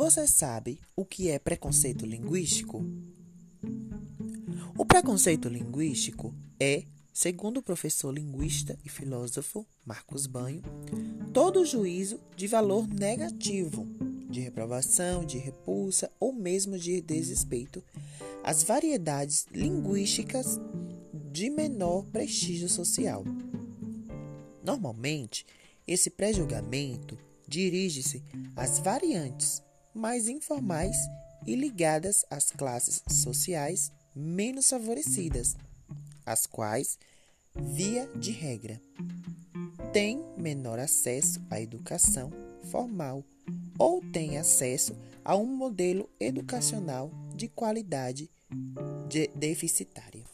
Você sabe o que é preconceito linguístico? O preconceito linguístico é, segundo o professor linguista e filósofo Marcos Banho, todo juízo de valor negativo, de reprovação, de repulsa ou mesmo de desrespeito às variedades linguísticas de menor prestígio social. Normalmente, esse pré-julgamento dirige-se às variantes mais informais e ligadas às classes sociais menos favorecidas, as quais, via de regra, têm menor acesso à educação formal ou têm acesso a um modelo educacional de qualidade de deficitária.